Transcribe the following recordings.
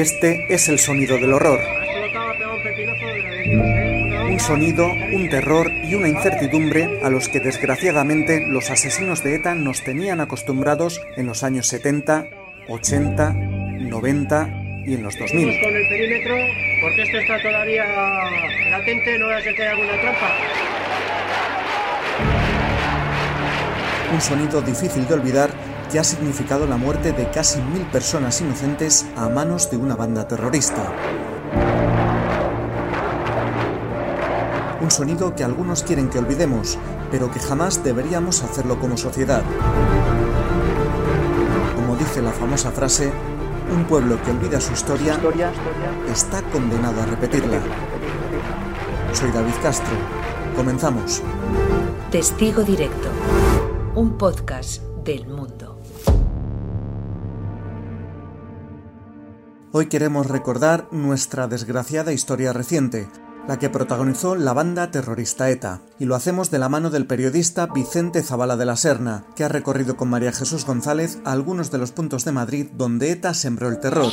Este es el sonido del horror. Un sonido, un terror y una incertidumbre a los que desgraciadamente los asesinos de ETA nos tenían acostumbrados en los años 70, 80, 90 y en los 2000. con el perímetro porque esto está todavía latente, no a que alguna trampa. Un sonido difícil de olvidar que ha significado la muerte de casi mil personas inocentes a manos de una banda terrorista. Un sonido que algunos quieren que olvidemos, pero que jamás deberíamos hacerlo como sociedad. Como dice la famosa frase, un pueblo que olvida su historia está condenado a repetirla. Soy David Castro. Comenzamos. Testigo Directo, un podcast del mundo. Hoy queremos recordar nuestra desgraciada historia reciente, la que protagonizó la banda terrorista ETA, y lo hacemos de la mano del periodista Vicente Zavala de la Serna, que ha recorrido con María Jesús González algunos de los puntos de Madrid donde ETA sembró el terror.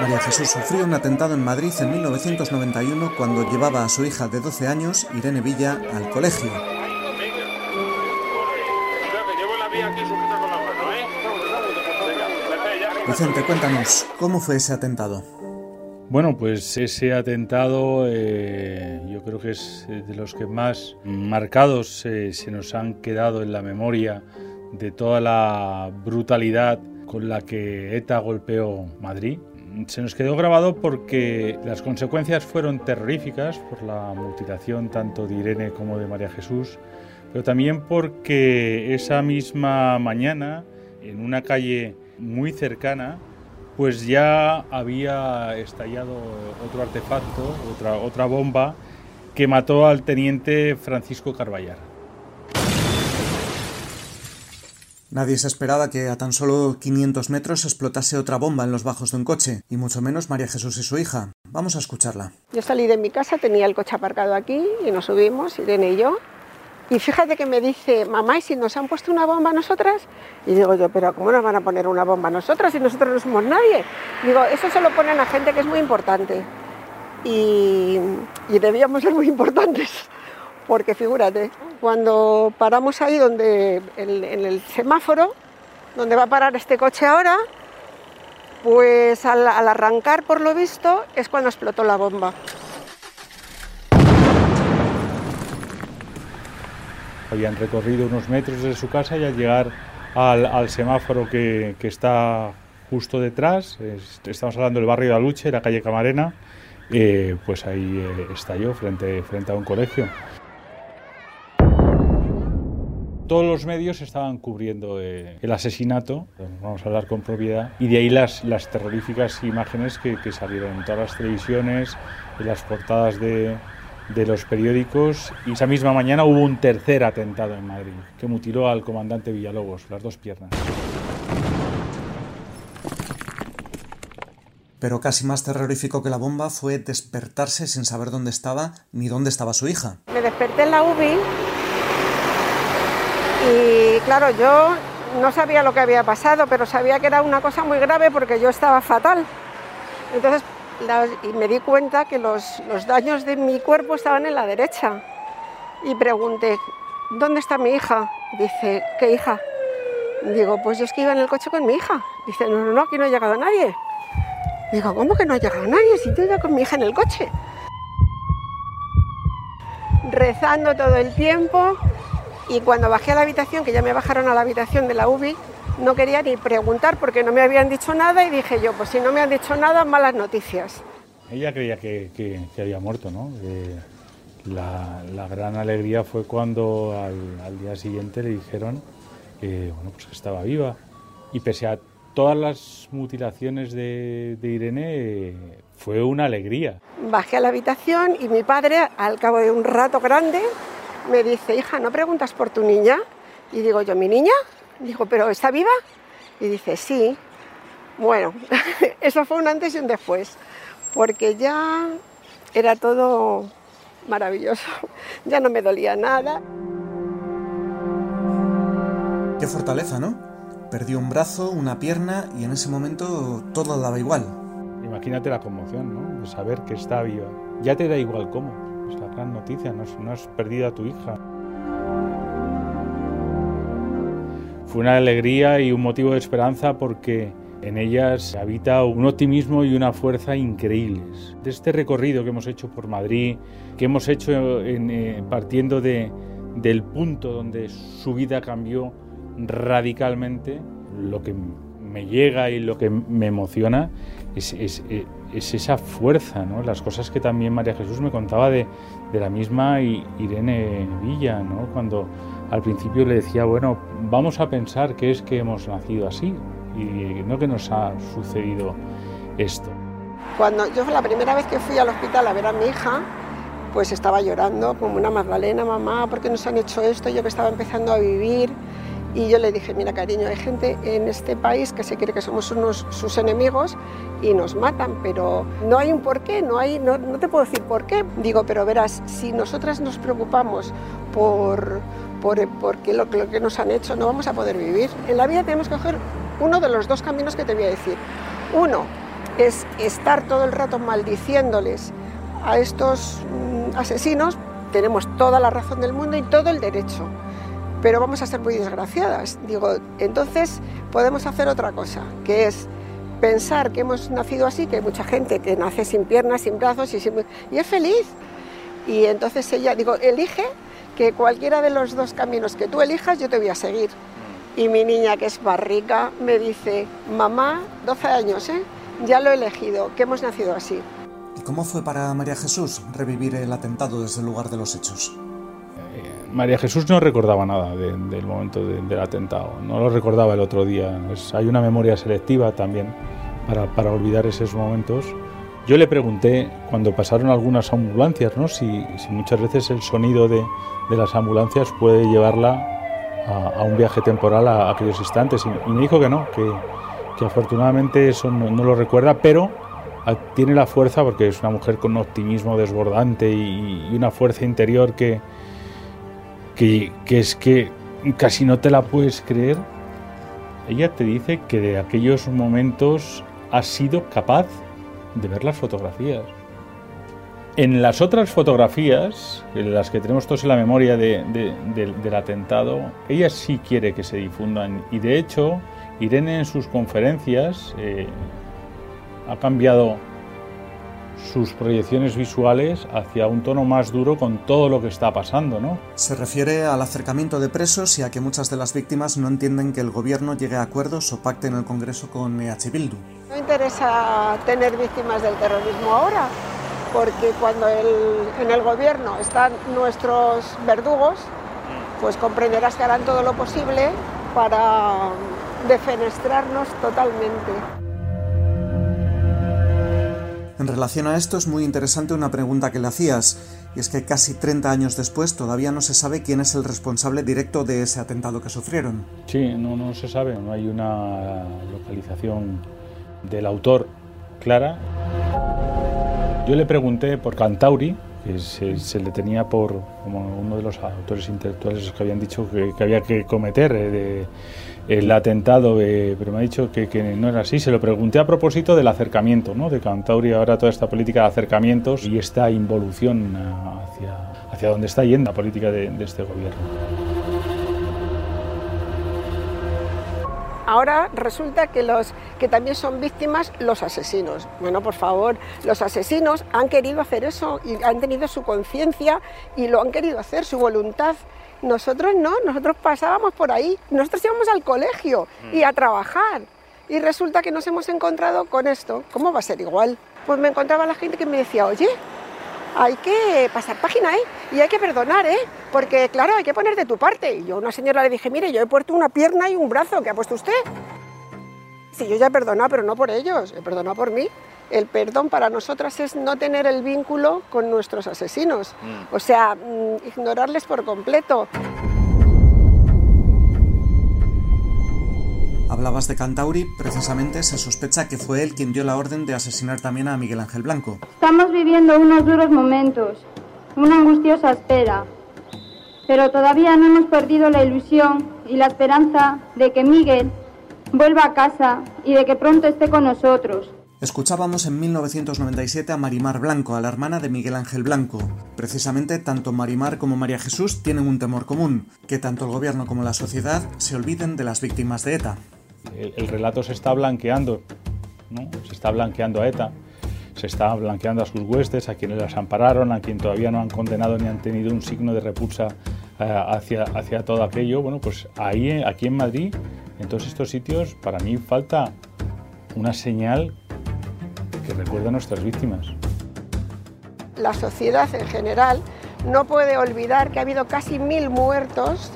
María Jesús sufrió un atentado en Madrid en 1991 cuando llevaba a su hija de 12 años, Irene Villa, al colegio. Vicente, cuéntanos, ¿cómo fue ese atentado? Bueno, pues ese atentado eh, yo creo que es de los que más marcados eh, se nos han quedado en la memoria de toda la brutalidad con la que ETA golpeó Madrid. Se nos quedó grabado porque las consecuencias fueron terroríficas por la mutilación tanto de Irene como de María Jesús, pero también porque esa misma mañana, en una calle muy cercana, pues ya había estallado otro artefacto, otra, otra bomba, que mató al teniente Francisco Carballar. Nadie se esperaba que a tan solo 500 metros explotase otra bomba en los bajos de un coche, y mucho menos María Jesús y su hija. Vamos a escucharla. Yo salí de mi casa, tenía el coche aparcado aquí y nos subimos, Irene y yo, y fíjate que me dice, mamá, ¿y si nos han puesto una bomba a nosotras? Y digo yo, pero ¿cómo nos van a poner una bomba a nosotras si nosotros no somos nadie? Digo, eso se lo ponen a gente que es muy importante. Y, y debíamos ser muy importantes, porque figúrate, cuando paramos ahí donde, en, el semáforo, donde va a parar este coche ahora, pues al arrancar, por lo visto, es cuando explotó la bomba. Habían recorrido unos metros de su casa y al llegar al, semáforo que, está justo detrás, es, estamos hablando del barrio de Aluche, la calle Camarena, eh, pues ahí eh, estalló frente, frente a un colegio. Todos los medios estaban cubriendo eh, el asesinato, vamos a hablar con propiedad, y de ahí las, las terroríficas imágenes que, que salieron en todas las televisiones, en las portadas de, de los periódicos y esa misma mañana hubo un tercer atentado en Madrid que mutiló al comandante Villalobos, las dos piernas. Pero casi más terrorífico que la bomba fue despertarse sin saber dónde estaba ni dónde estaba su hija. Me desperté en la UBI y claro, yo no sabía lo que había pasado, pero sabía que era una cosa muy grave porque yo estaba fatal. Entonces y me di cuenta que los, los, daños de mi cuerpo estaban en la derecha. Y pregunté, ¿dónde está mi hija? Dice, ¿qué hija? Digo, pues yo es que iba en el coche con mi hija. Dice, no, no, no, aquí no ha llegado nadie. Digo, ¿cómo que no ha llegado nadie si yo iba con mi hija en el coche? Rezando todo el tiempo y cuando bajé a la habitación, que ya me bajaron a la habitación de la UBI, no quería ni preguntar porque no me habían dicho nada y dije yo, pues si no me han dicho nada, malas noticias. Ella creía que, que, que había muerto, ¿no? Eh, la, la, gran alegría fue cuando al, al, día siguiente le dijeron que, bueno, pues que estaba viva. Y pese a todas las mutilaciones de, de Irene, eh, fue una alegría. Bajé a la habitación y mi padre, al cabo de un rato grande, me dice, hija, ¿no preguntas por tu niña? Y digo yo, ¿mi niña? Dijo, ¿pero está viva? Y dice, sí. Bueno, eso fue un antes y un después, porque ya era todo maravilloso, ya no me dolía nada. Qué fortaleza, ¿no? perdió un brazo, una pierna y en ese momento todo daba igual. Imagínate la conmoción, ¿no? De saber que está viva. Ya te da igual cómo. Es la gran noticia, no, no has perdido a tu hija. Fue una alegría y un motivo de esperanza porque en ellas habita un optimismo y una fuerza increíbles. De este recorrido que hemos hecho por Madrid, que hemos hecho en, eh, partiendo de, del punto donde su vida cambió radicalmente, lo que me llega y lo que me emociona es, es, es esa fuerza, ¿no? las cosas que también María Jesús me contaba de, de la misma Irene Villa, ¿no? cuando al principio le decía, bueno, vamos a pensar que es que hemos nacido así y no que nos ha sucedido esto. Cuando yo la primera vez que fui al hospital a ver a mi hija, pues estaba llorando como una Magdalena, mamá, ¿por qué nos han hecho esto? Yo que estaba empezando a vivir. Y yo le dije, mira cariño, hay gente en este país que se cree que somos unos sus enemigos y nos matan, pero no hay un porqué, no, hay, no, no te puedo decir por qué. Digo, pero verás, si nosotras nos preocupamos por, por, porque lo, lo, que nos han hecho, no vamos a poder vivir. En la vida tenemos que coger uno de los dos caminos que te voy a decir. Uno es estar todo el rato maldiciéndoles a estos mm, asesinos, tenemos toda la razón del mundo y todo el derecho, pero vamos a ser muy desgraciadas. Digo, entonces podemos hacer otra cosa, que es pensar que hemos nacido así, que hay mucha gente que nace sin piernas, sin brazos y, sin... y es feliz. Y entonces ella, digo, elige que cualquiera de los dos caminos que tú elijas, yo te voy a seguir. Y mi niña, que es barrica, me dice, mamá, 12 años, ¿eh? ya lo he elegido, que hemos nacido así. ¿Y cómo fue para María Jesús revivir el atentado desde el lugar de los hechos? Eh, María Jesús no recordaba nada del momento del atentado, no lo recordaba el otro día. hay una memoria selectiva también para, para olvidar esos momentos. Yo le pregunté cuando pasaron algunas ambulancias, ¿no? si, muchas veces el sonido de, las ambulancias puede llevarla a, un viaje temporal a, aquellos instantes. Y, me dijo que no, que, afortunadamente eso no, lo recuerda, pero tiene la fuerza porque es una mujer con un optimismo desbordante y, y una fuerza interior que, que, que es que casi no te la puedes creer. Ella te dice que de aquellos momentos ha sido capaz de ver las fotografías. En las otras fotografías, las que tenemos todos en la memoria de, del atentado, ella sí quiere que se difundan y de hecho Irene en sus conferencias eh, ha cambiado sus proyecciones visuales hacia un tono más duro con todo lo que está pasando, ¿no? Se refiere al acercamiento de presos y a que muchas de las víctimas no entienden que el gobierno llegue a acuerdos o pacte en el Congreso con EH Bildu. No interesa tener víctimas del terrorismo ahora, porque cuando el, en el gobierno están nuestros verdugos, pues comprenderás que harán todo lo posible para defenestrarnos totalmente. En relación a esto es muy interesante una pregunta que le hacías, y es que casi 30 años después todavía no se sabe quién es el responsable directo de ese atentado que sufrieron. Sí, no, no se sabe, no hay una localización del autor clara. Yo le pregunté por Cantauri, se, se, le tenía por como uno de los autores intelectuales que habían dicho que, había que cometer eh, el atentado, eh, pero me ha dicho que, no era así. Se lo pregunté a propósito del acercamiento, ¿no? de Cantauri, ahora toda esta política de acercamientos y esta involución hacia, hacia dónde está yendo la política de este gobierno. Ahora resulta que, los, que también son víctimas los asesinos. Bueno, por favor, los asesinos han querido hacer eso y han tenido su conciencia y lo han querido hacer, su voluntad. Nosotros no, nosotros pasábamos por ahí, nosotros íbamos al colegio y a trabajar. Y resulta que nos hemos encontrado con esto. ¿Cómo va a ser igual? Pues me encontraba la gente que me decía, oye, hay que pasar página, ¿eh? Y hay que perdonar, ¿eh? Porque, claro, hay que poner de tu parte. Y yo a una señora le dije, mire, yo he puesto una pierna y un brazo, ¿qué ha puesto usted? Sí, yo ya he perdonado, pero no por ellos, he perdonado por mí. El perdón para nosotras es no tener el vínculo con nuestros asesinos, mm. o sea, ignorarles por completo. Hablabas de Cantauri, precisamente se sospecha que fue él quien dio la orden de asesinar también a Miguel Ángel Blanco. Estamos viviendo unos duros momentos, una angustiosa espera, pero todavía no hemos perdido la ilusión y la esperanza de que Miguel vuelva a casa y de que pronto esté con nosotros. Escuchábamos en 1997 a Marimar Blanco, a la hermana de Miguel Ángel Blanco. Precisamente tanto Marimar como María Jesús tienen un temor común, que tanto el gobierno como la sociedad se olviden de las víctimas de ETA. El, relato se está blanqueando, ¿no? se está blanqueando a ETA, se está blanqueando a sus huestes, a quienes las ampararon, a quien todavía no han condenado ni han tenido un signo de repulsa eh, hacia, hacia todo aquello. Bueno, pues ahí, aquí en Madrid, en todos estos sitios, para mí falta una señal que recuerda a nuestras víctimas. La sociedad en general no puede olvidar que ha habido casi mil muertos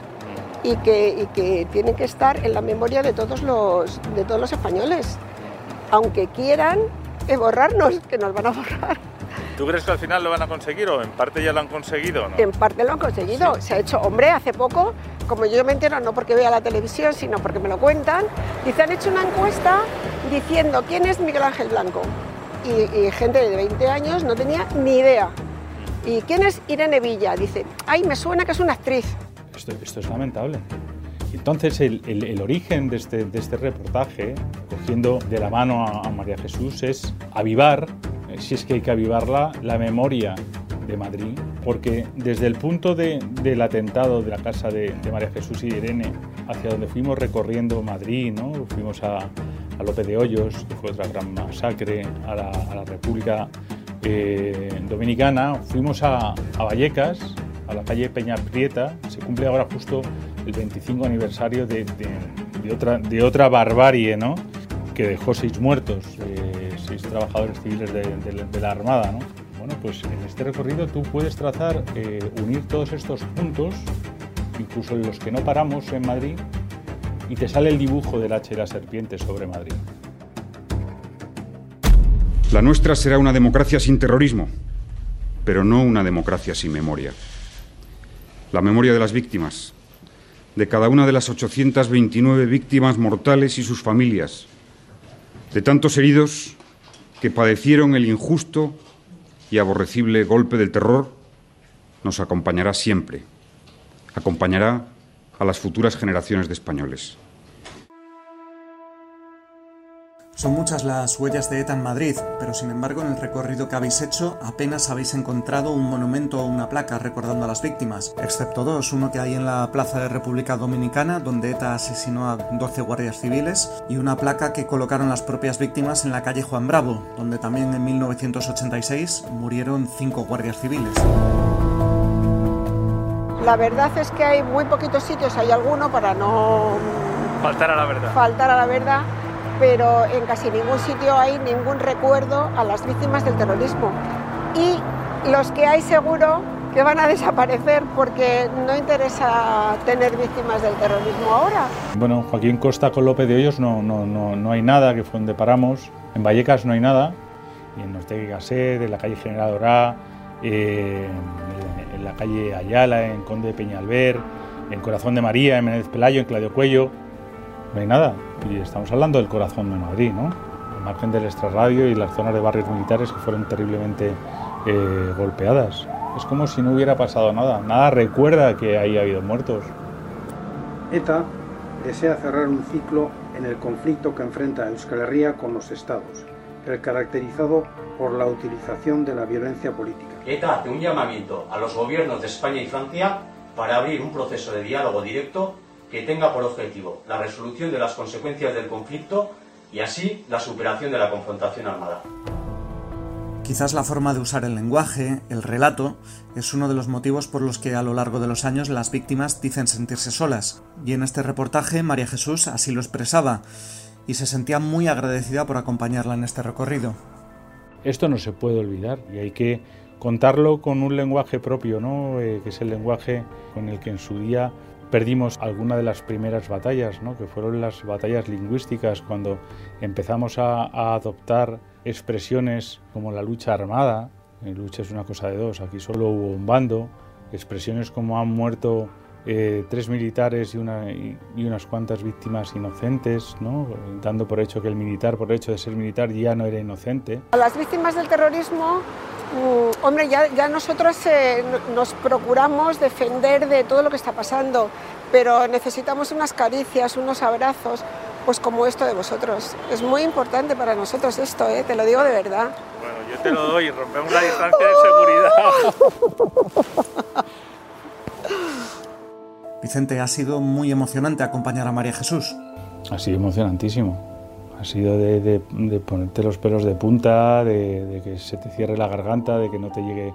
y que, que tienen que estar en la memoria de todos los, de todos los españoles. Aunque quieran borrarnos, que nos van a borrar. ¿Tú crees que al final lo van a conseguir o en parte ya lo han conseguido? ¿no? En parte lo han conseguido. Se ha hecho, hombre, hace poco, como yo me entero, no porque vea la televisión, sino porque me lo cuentan, dice, han hecho una encuesta diciendo quién es Miguel Ángel Blanco y, gente de 20 años no tenía ni idea. ¿Y quién es Irene Villa? Dice, ay, me suena que es una actriz. Esto, esto es lamentable. Entonces, el, el, origen de este, de este, reportaje, cogiendo de la mano a, María Jesús, es avivar, eh, si es que hay que avivarla, la memoria de Madrid, porque desde el punto de, del atentado de la casa de, de, María Jesús y Irene, hacia donde fuimos recorriendo Madrid, ¿no? fuimos a, a López de Hoyos, que fue otra gran masacre, a la, República eh, Dominicana, fuimos a, Vallecas, a la calle Peña Prieta, se cumple ahora justo el 25 aniversario de, otra, barbarie, ¿no? que dejó seis muertos, eh, seis trabajadores civiles de, la Armada. ¿no? Bueno, pues en este recorrido tú puedes trazar, eh, unir todos estos puntos, incluso los que no paramos en Madrid, y te sale el dibujo del H de la serpiente sobre Madrid. La nuestra será una democracia sin terrorismo, pero no una democracia sin memoria. La memoria de las víctimas, de cada una de las 829 víctimas mortales y sus familias, de tantos heridos que padecieron el injusto y aborrecible golpe del terror, nos acompañará siempre. Acompañará a las futuras generaciones de españoles. Son muchas las huellas de ETA en Madrid, pero sin embargo en el recorrido que habéis hecho apenas habéis encontrado un monumento o una placa recordando a las víctimas, excepto dos, uno que hay en la Plaza de República Dominicana, donde ETA asesinó a 12 guardias civiles, y una placa que colocaron las propias víctimas en la calle Juan Bravo, donde también en 1986 murieron 5 guardias civiles. La verdad es que hay muy poquitos sitios, hay alguno para no faltar a la verdad. Faltar a la verdad, pero en casi ningún sitio hay ningún recuerdo a las víctimas del terrorismo. Y los que hay seguro que van a desaparecer porque no interesa tener víctimas del terrorismo ahora. Bueno, Joaquín Costa con López de Hoyos no, no, no, no hay nada, que fue donde paramos. En Vallecas no hay nada, y en y Gasset, en la calle General Dorá, eh, en la calle Ayala, en Conde de Peñalver, en Corazón de María, en Menéndez Pelayo, en Claudio Cuello. No hay nada. Y estamos hablando del corazón de Madrid, ¿no? Al margen del extrarradio y las zonas de barrios militares que fueron terriblemente eh, golpeadas. Es como si no hubiera pasado nada. Nada recuerda que ahí ha habido muertos. ETA desea cerrar un ciclo en el conflicto que enfrenta Euskal Herria con los estados, el caracterizado por la utilización de la violencia política. ETA hace un llamamiento a los gobiernos de España y Francia para abrir un proceso de diálogo directo que tenga por objetivo la resolución de las consecuencias del conflicto y así la superación de la confrontación armada. Quizás la forma de usar el lenguaje, el relato, es uno de los motivos por los que a lo largo de los años las víctimas dicen sentirse solas, y en este reportaje María Jesús así lo expresaba, y se sentía muy agradecida por acompañarla en este recorrido. Esto no se puede olvidar y hay que contarlo con un lenguaje propio, ¿no? Eh, que es el lenguaje con el que en su día perdimos alguna de las primeras batallas, ¿no? que fueron las batallas lingüísticas, cuando empezamos a, adoptar expresiones como la lucha armada, en lucha es una cosa de dos, aquí solo hubo un bando, expresiones como han muerto eh, tres militares y, una, y, unas cuantas víctimas inocentes, ¿no? dando por hecho que el militar, por hecho de ser militar, ya no era inocente. Las víctimas del terrorismo hombre, ya, ya nosotros eh, nos procuramos defender de todo lo que está pasando, pero necesitamos unas caricias, unos abrazos, pues como esto de vosotros. Es muy importante para nosotros esto, ¿eh? te lo digo de verdad. Bueno, yo te lo doy, rompemos la distancia de seguridad. Vicente, ha sido muy emocionante acompañar a María Jesús. Ha sido emocionantísimo. Ha sido de, de- de ponerte los pelos de punta, de, de que se te cierre la garganta, de que no te llegue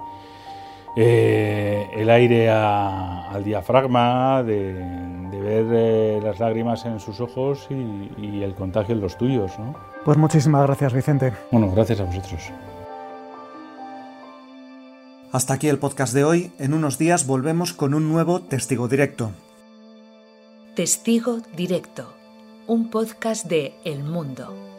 eh, el aire a- al diafragma, de, de ver eh, las lágrimas en sus ojos y, y el contagio en los tuyos. ¿no? Pues muchísimas gracias, Vicente. Bueno, gracias a vosotros. Hasta aquí el podcast de hoy. En unos días volvemos con un nuevo testigo directo. Testigo Directo, un podcast de El Mundo.